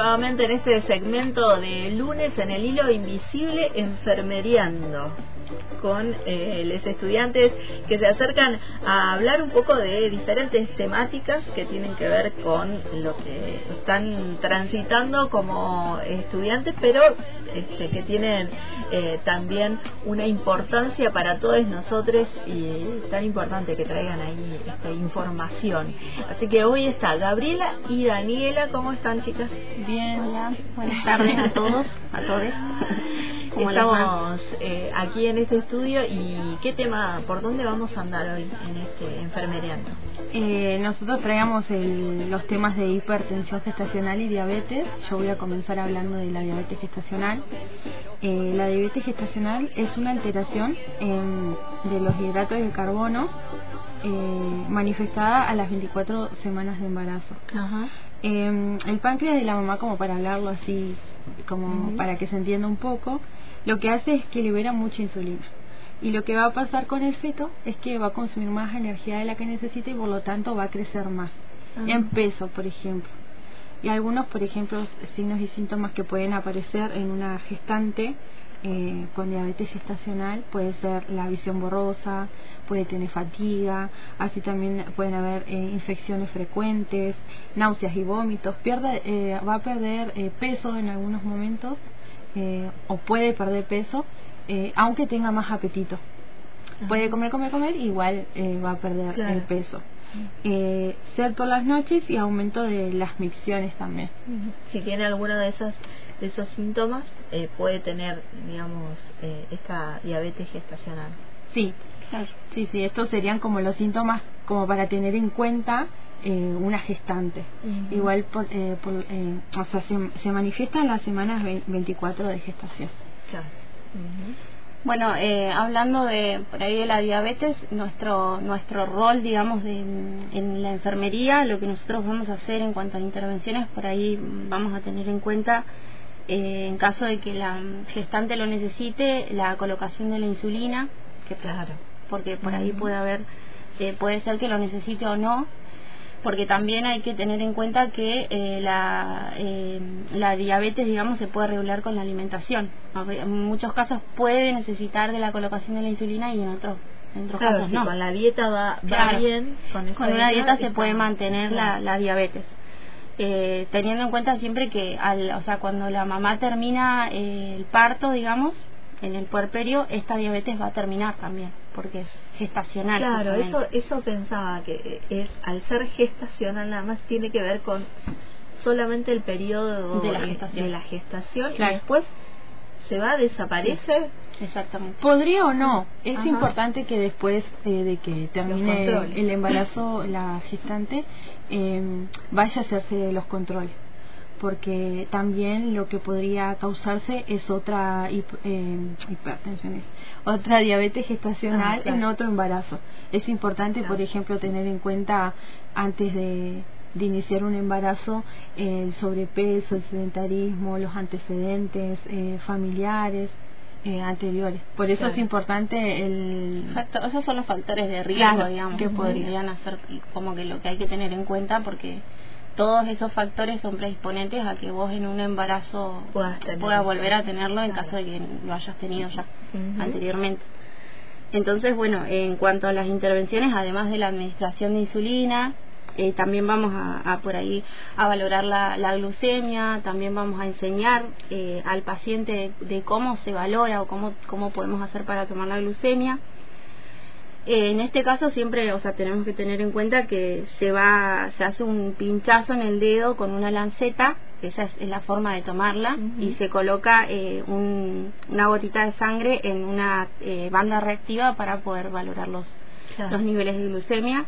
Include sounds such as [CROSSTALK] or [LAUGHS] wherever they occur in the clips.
nuevamente en este segmento de lunes en el hilo invisible enfermeriando con eh, los estudiantes que se acercan a hablar un poco de diferentes temáticas que tienen que ver con lo que están transitando como estudiantes, pero este, que tienen eh, también una importancia para todos nosotros y tan importante que traigan ahí esta información. Así que hoy está Gabriela y Daniela, ¿cómo están chicas? Bien, buenas tardes a todos, a todos. [LAUGHS] Estamos eh, aquí en este estudio y qué tema, por dónde vamos a andar hoy en este enfermereando. Eh, nosotros traíamos los temas de hipertensión gestacional y diabetes. Yo voy a comenzar hablando de la diabetes gestacional. Eh, la diabetes gestacional es una alteración de los hidratos de carbono eh, manifestada a las 24 semanas de embarazo. el páncreas de la mamá, como para hablarlo así, como para que se entienda un poco, lo que hace es que libera mucha insulina. Y lo que va a pasar con el feto es que va a consumir más energía de la que necesita y por lo tanto va a crecer más. Ah. En peso, por ejemplo. Y algunos, por ejemplo, signos y síntomas que pueden aparecer en una gestante eh, con diabetes gestacional puede ser la visión borrosa, puede tener fatiga, así también pueden haber eh, infecciones frecuentes, náuseas y vómitos, pierde, eh, va a perder peso en algunos momentos o puede perder peso aunque tenga más apetito. Puede comer, comer, comer, igual va a perder el peso. Eh, ser por las noches y aumento de las micciones también. Si tiene alguna de esas de esos síntomas, eh, puede tener, digamos, eh, esta diabetes gestacional. Sí, sí, sí, estos serían como los síntomas como para tener en cuenta eh, una gestante. Igual, por, por o sea, se, se manifiesta en las semanas 24 de gestación. Claro. Bueno, eh, hablando de por ahí de la diabetes, nuestro nuestro rol, digamos, de, en la enfermería, lo que nosotros vamos a hacer en cuanto a intervenciones, por ahí vamos a tener en cuenta, eh, en caso de que la gestante lo necesite, la colocación de la insulina, que claro, porque por ahí puede haber, eh, puede ser que lo necesite o no, porque también hay que tener en cuenta que eh, la, eh, la diabetes, digamos, se puede regular con la alimentación. En muchos casos puede necesitar de la colocación de la insulina y en otros, en otros casos no. con la dieta va, bien, con, una dieta se puede mantener la, la diabetes. Eh, teniendo en cuenta siempre que, al, o sea, cuando la mamá termina el parto, digamos, en el puerperio, esta diabetes va a terminar también porque es gestacional. Claro, eso eso pensaba que es al ser gestacional nada más tiene que ver con solamente el periodo de la gestación, de la gestación y después se va, desaparece. Exactamente. Podría o no. Es importante que después eh, de que termine el embarazo la gestante eh, vaya a hacerse los controles porque también lo que podría causarse es otra eh, hipertensión, otra diabetes gestacional ah, en otro embarazo. Es importante, por ejemplo, tener en cuenta antes de, iniciar un embarazo el sobrepeso, el sedentarismo, los antecedentes eh, familiares. Eh, anteriores. Por eso es importante el... esos son los factores de riesgo, digamos, que podrían hacer como que lo que hay que tener en cuenta porque todos esos factores son predisponentes a que vos en un embarazo puedas volver a tenerlo en caso de que lo hayas tenido ya anteriormente. Entonces, bueno, en cuanto a las intervenciones, además de la administración de insulina, eh, también vamos a, por ahí a valorar la, glucemia, también vamos a enseñar eh, al paciente de, cómo se valora o cómo, cómo podemos hacer para tomar la glucemia. Eh, en este caso siempre, o sea, tenemos que tener en cuenta que se va, se hace un pinchazo en el dedo con una lanceta, esa es, la forma de tomarla, y se coloca eh, una gotita de sangre en una eh, banda reactiva para poder valorar los, los niveles de glucemia.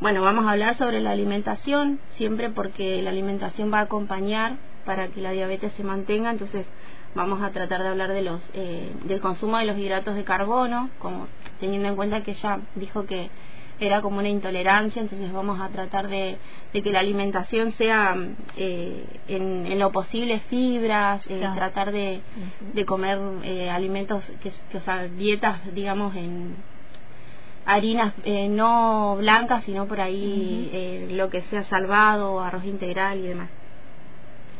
Bueno, vamos a hablar sobre la alimentación, siempre porque la alimentación va a acompañar para que la diabetes se mantenga, entonces vamos a tratar de hablar de los eh, del consumo de los hidratos de carbono, como teniendo en cuenta que ella dijo que era como una intolerancia, entonces vamos a tratar de, que la alimentación sea eh, en, lo posible fibras, eh, tratar de, de comer alimentos, que, o sea, dietas, digamos, en harinas no blancas, sino por ahí lo que sea salvado, arroz integral y demás.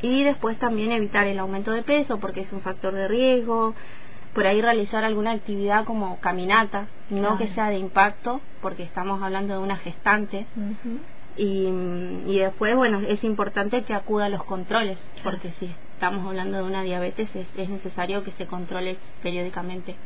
Y después también evitar el aumento de peso porque es un factor de riesgo. Por ahí realizar alguna actividad como caminata, no que sea de impacto, porque estamos hablando de una gestante. y, y, después, bueno, es importante que acuda a los controles, porque si estamos hablando de una diabetes es, es necesario que se controle periódicamente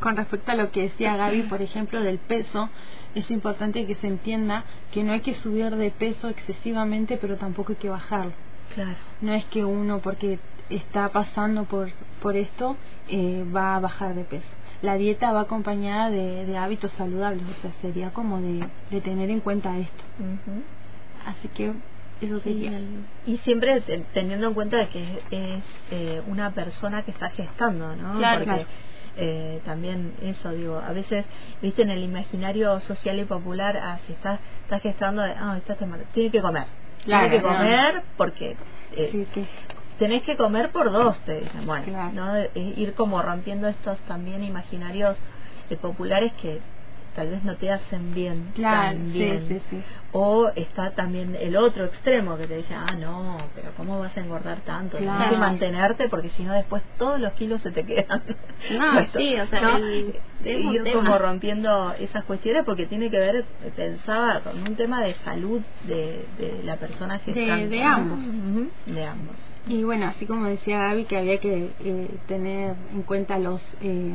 con respecto a lo que decía Gaby, por ejemplo, del peso, es importante que se entienda que no hay que subir de peso excesivamente, pero tampoco hay que bajarlo. Claro. No es que uno, porque está pasando por, por esto, eh, va a bajar de peso. La dieta va acompañada de, hábitos saludables, o sea, sería como de, tener en cuenta esto. Así que eso sería. Y, siempre teniendo en cuenta que es, eh, una persona que está gestando, ¿no? Claro, claro eh, también eso, digo, a veces, viste, en el imaginario social y popular, ah, si estás, estás gestando, ah, estás tiene que comer. Tiene que comer porque eh, tenés que comer por dos, te dicen. Bueno, ¿no? Ir como rompiendo estos también imaginarios eh, populares que tal vez no te hacen bien claro, tan bien. Sí, sí, o está también el otro extremo que te dice, ah, no, pero ¿cómo vas a engordar tanto? Tienes que mantenerte porque si no después todos los kilos se te quedan. [LAUGHS] No, sí, o sea, ir como rompiendo esas cuestiones porque tiene que ver, pensaba, con un tema de salud de, de la persona que de, de ambos. de ambos. Y bueno, así como decía Gaby, que había que eh, tener en cuenta los... Eh,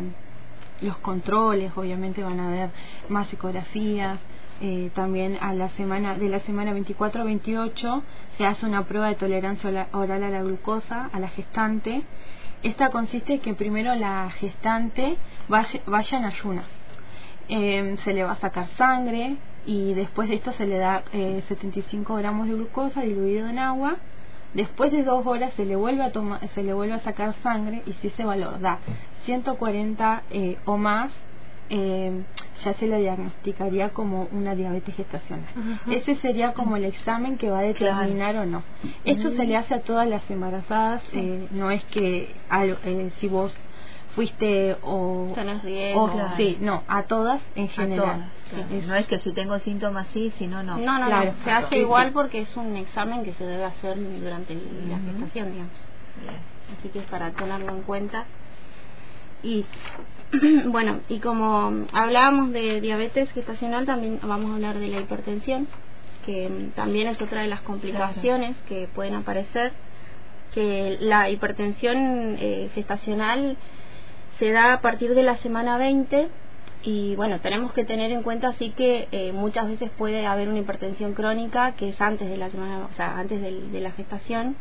los controles, obviamente van a haber más ecografías, eh, también a la semana de la semana 24 28 se hace una prueba de tolerancia oral a la glucosa a la gestante. Esta consiste en que primero la gestante vaya, vaya en ayunas. Eh, se le va a sacar sangre y después de esto se le da eh, 75 gramos de glucosa diluido en agua Después de dos horas se le vuelve a tomar, se le vuelve a sacar sangre y si ese valor da 140 eh, o más, eh, ya se le diagnosticaría como una diabetes gestacional. Ese sería como el examen que va a determinar o no. Esto se le hace a todas las embarazadas, eh, no es que si vos fuiste o, sí no a todas en general. no es que si tengo síntomas sí si no no. No no, se hace igual porque es un examen que se debe hacer durante la gestación digamos. Así que es para tenerlo en cuenta y [CLEARS THROAT] bueno y como hablábamos de diabetes gestacional también vamos a hablar de la hipertensión que también es otra de las complicaciones que pueden aparecer que la hipertensión eh, gestacional se da a partir de la semana 20 y bueno, tenemos que tener en cuenta así que eh, muchas veces puede haber una hipertensión crónica que es antes de la semana, o sea, antes de, la gestación,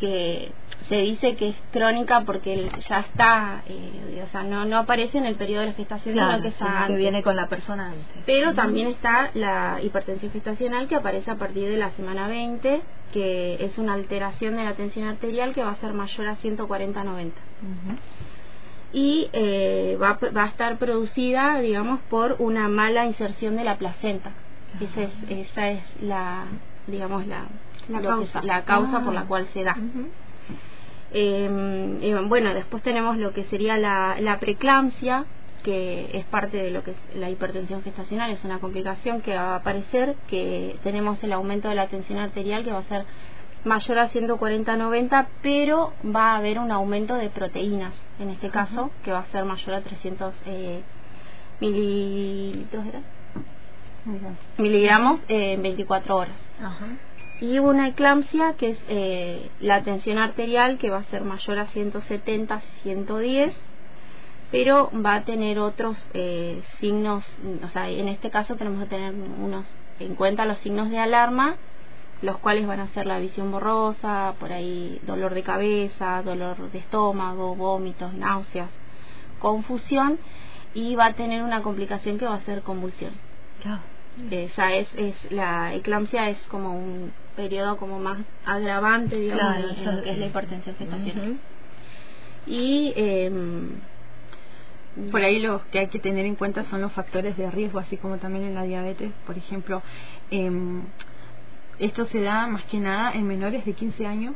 que se dice que es crónica porque ya está, eh, o sea, no, no aparece en el periodo de la gestación, sino que está que viene con la persona antes. Pero también está la hipertensión gestacional que aparece a partir de la semana 20, que es una alteración de la tensión arterial que va a ser mayor a 140-90 y eh, va, va, a estar producida, digamos, por una mala inserción de la placenta. Esa es, esa es la, digamos, la, la causa, la causa por la ah. cual se da. Eh, bueno, después tenemos lo que sería la, la preeclampsia, que es parte de lo que es la hipertensión gestacional, es una complicación que va a aparecer, que tenemos el aumento de la tensión arterial que va a ser mayor a 140-90, pero va a haber un aumento de proteínas, en este caso, que va a ser mayor a 300 eh, mililitros, miligramos en 24 horas. Y una eclampsia, que es eh, la tensión arterial, que va a ser mayor a 170-110, pero va a tener otros eh, signos, o sea, en este caso tenemos que tener unos en cuenta los signos de alarma los cuales van a ser la visión borrosa, por ahí dolor de cabeza, dolor de estómago, vómitos, náuseas, confusión y va a tener una complicación que va a ser convulsión. Eh, ya es, es la eclampsia es como un periodo como más agravante digamos en, lo que es la hipertensión gestacional y eh, por ahí lo que hay que tener en cuenta son los factores de riesgo así como también en la diabetes. Por ejemplo eh, esto se da más que nada en menores de 15 años,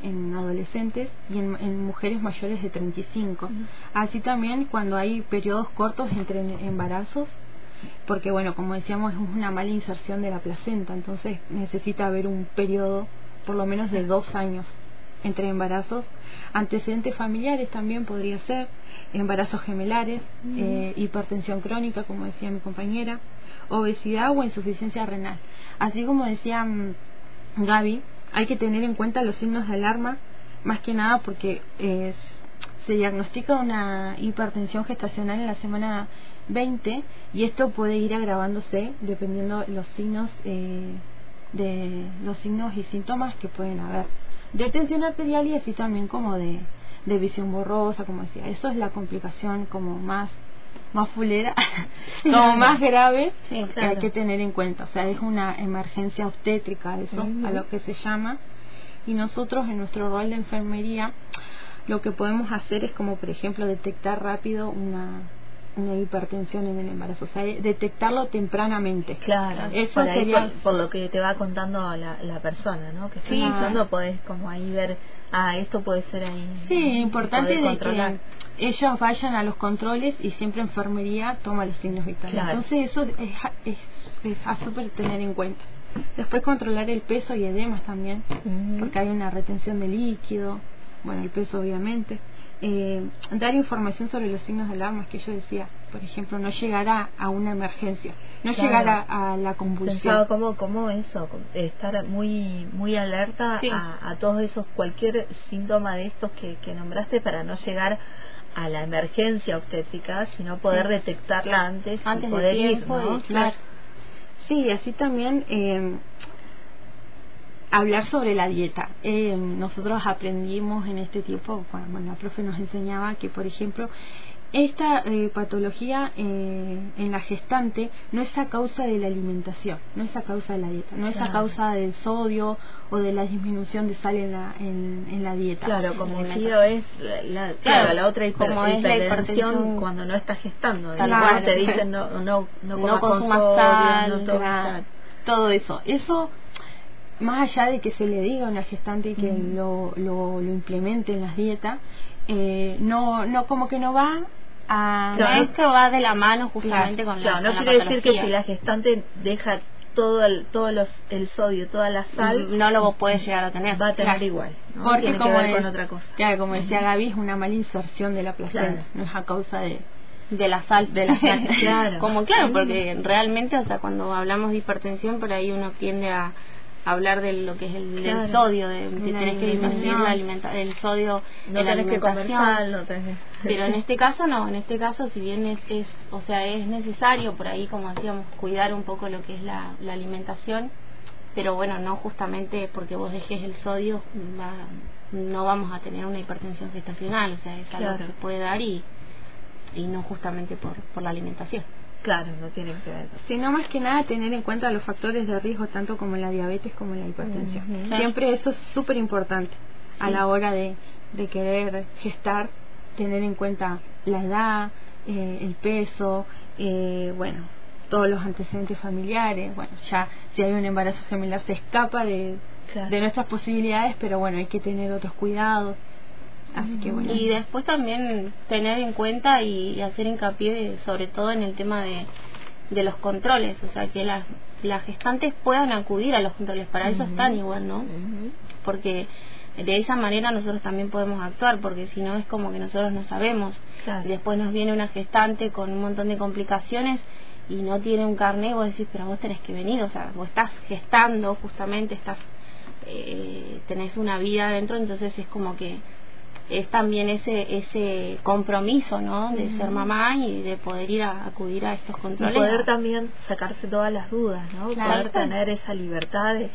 en adolescentes y en, mujeres mayores de 35. Así también cuando hay periodos cortos entre embarazos, porque bueno, como decíamos, es una mala inserción de la placenta, entonces necesita haber un periodo por lo menos de dos años entre embarazos, antecedentes familiares también podría ser, embarazos gemelares, eh, hipertensión crónica, como decía mi compañera, obesidad o insuficiencia renal. Así como decía mm, Gaby, hay que tener en cuenta los signos de alarma, más que nada porque se diagnostica una hipertensión gestacional en la semana 20 y esto puede ir agravándose dependiendo los signos eh, de los signos y síntomas que pueden haber. De tensión arterial y así también como de, de visión borrosa como decía. Eso es la complicación como más más fulera [LAUGHS] como más grave que hay que tener en cuenta. O sea es una emergencia obstétrica eso a lo que se llama. Y nosotros en nuestro rol de enfermería lo que podemos hacer es como por ejemplo detectar rápido una una hipertensión en el embarazo, o sea, detectarlo tempranamente. Claro, eso por, sería... por, lo que te va contando la, la persona, ¿no? Que sí, no podés como ahí ver, ah, esto puede ser ahí. Sí, importante de que ellos vayan a los controles y siempre enfermería toma los signos vitales. Entonces eso es, es, es a súper tener en cuenta. Después controlar el peso y edemas también, porque hay una retención de líquido, bueno, el peso obviamente eh, dar información sobre los signos de alarma que yo decía, por ejemplo, no llegar a, una emergencia, no llegar a, la convulsión. como cómo eso, estar muy muy alerta a, todos esos, cualquier síntoma de estos que, que nombraste para no llegar a la emergencia obstétrica, sino poder detectarla antes, antes y poder ir, Claro. Sí, así también eh, hablar sobre la dieta. Eh, nosotros aprendimos en este tiempo, cuando la profe nos enseñaba que, por ejemplo, esta eh, patología eh, en la gestante no es a causa de la alimentación, no es a causa de la dieta, no es a causa del sodio o de la disminución de sal en la, en, la dieta. Claro, como sido es la, claro, la otra como es la hipertensión cuando no estás gestando, claro. te dicen no, no, no, consumas sal, no todo eso. Eso más allá de que se le diga a una gestante que mm. lo, lo, lo, implemente en las dietas, eh, no, no como que no va a... No es que va de la mano justamente con la Claro, no quiere decir que si la gestante deja todo el, todo los, el sodio, toda la sal, no lo puede llegar a tener. Va a tener igual, ¿no? Porque como que ver con otra cosa. Claro, como decía Gaby, es una mala inserción de la placenta, no es a causa de de la sal de la sal [LAUGHS] claro. como claro porque realmente o sea cuando hablamos de hipertensión por ahí uno tiende a hablar de lo que es el sodio, de si tenés que disminuir la alimenta el sodio no la alimentación. [LAUGHS] Pero en este caso no, en este caso si bien es, es, o sea, es necesario por ahí, como decíamos, cuidar un poco lo que es la, la alimentación, pero bueno, no justamente porque vos dejes el sodio, no vamos a tener una hipertensión gestacional, o sea, es algo que se puede dar y, y no justamente por, por la alimentación. Claro, no tiene que ver. Sino más que nada tener en cuenta los factores de riesgo, tanto como la diabetes como la hipertensión. Siempre eso es súper importante a la hora de, de querer gestar, tener en cuenta la edad, eh, el peso, eh, bueno, todos los antecedentes familiares. Bueno, ya si hay un embarazo gemelar se escapa de, de nuestras posibilidades, pero bueno, hay que tener otros cuidados. Y después también tener en cuenta y hacer hincapié sobre todo en el tema de, de los controles, o sea, que las, las gestantes puedan acudir a los controles, para eso están igual, ¿no? Porque de esa manera nosotros también podemos actuar, porque si no es como que nosotros no sabemos. Y después nos viene una gestante con un montón de complicaciones y no tiene un carnet, vos decís, pero vos tenés que venir, o sea, vos estás gestando justamente, estás eh, tenés una vida adentro, entonces es como que es también ese ese compromiso no de ser mamá y de poder ir a acudir a estos controles. y poder también sacarse todas las dudas no poder tener esa libertad de,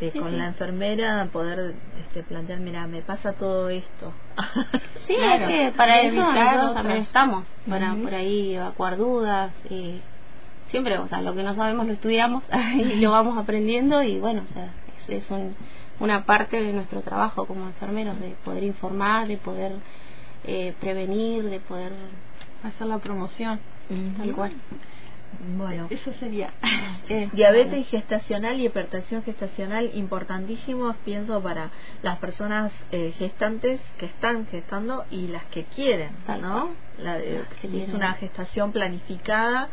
de, con la enfermera poder este, plantear mira me pasa todo esto [LAUGHS] sí es que para eso nosotros también estamos para por ahí evacuar dudas y siempre o sea lo que no sabemos lo estudiamos [LAUGHS] y lo vamos aprendiendo y bueno o sea es, es un una parte de nuestro trabajo como enfermeros, de poder informar, de poder eh, prevenir, de poder hacer la promoción, tal cual. Bueno, eso sería. [LAUGHS] Eh, diabetes gestacional y hipertensión gestacional importantísimos, pienso, para las personas eh, gestantes que están gestando y las que quieren, ¿no? La, si es una gestación planificada,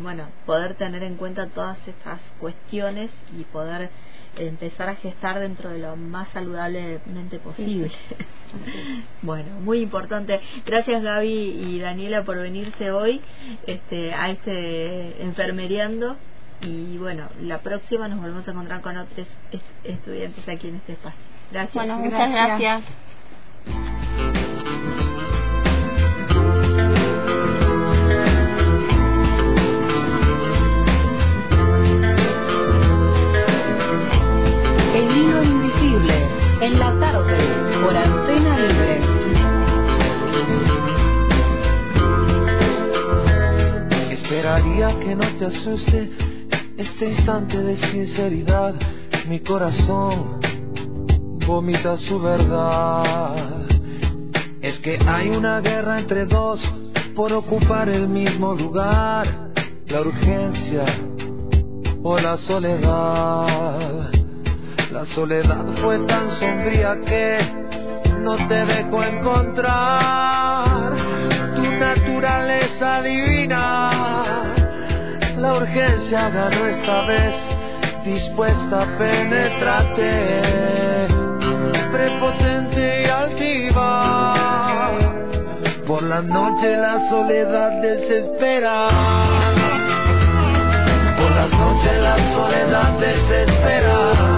bueno, poder tener en cuenta todas estas cuestiones y poder empezar a gestar dentro de lo más saludablemente posible. [LAUGHS] bueno, muy importante. Gracias Gaby y Daniela por venirse hoy este, a este enfermeriando y bueno, la próxima nos volvemos a encontrar con otros estudiantes aquí en este espacio. Gracias. Bueno, muchas gracias. En la tarde, por antena libre. Esperaría que no te asuste este instante de sinceridad. Mi corazón vomita su verdad. Es que hay una guerra entre dos por ocupar el mismo lugar, la urgencia o la soledad. La soledad fue tan sombría que no te dejó encontrar tu naturaleza divina. La urgencia ganó esta vez, dispuesta a penetrarte prepotente y altiva. Por la noche la soledad desespera. Por la noche la soledad desespera.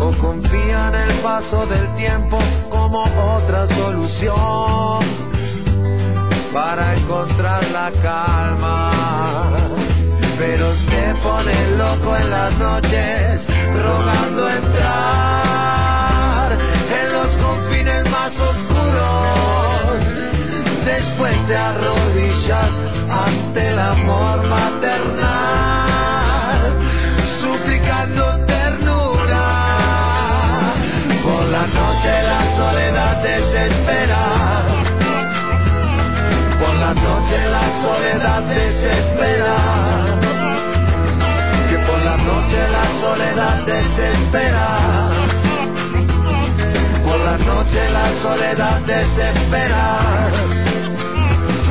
O confía en el paso del tiempo como otra solución para encontrar la calma. Pero se pone loco en las noches, rogando entrar en los confines más oscuros después te arrodillas ante el amor desespera. Por la noche la soledad desespera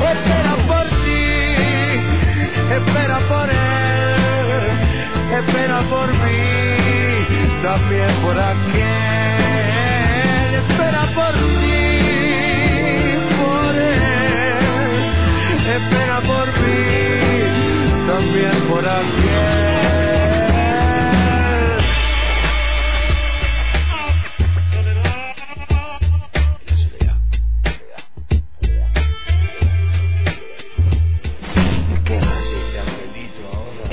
espera por ti, espera por él, espera por mí, también por aquel, espera por ti, por él, espera por mí, también por aquel.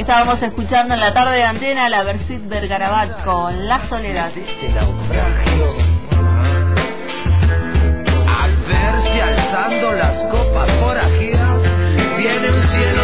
Estábamos escuchando en la tarde de antena la Versit Bergarabat con La Soledad. Este naufragio. Al verse alzando las copas forajidas, viene un cielo.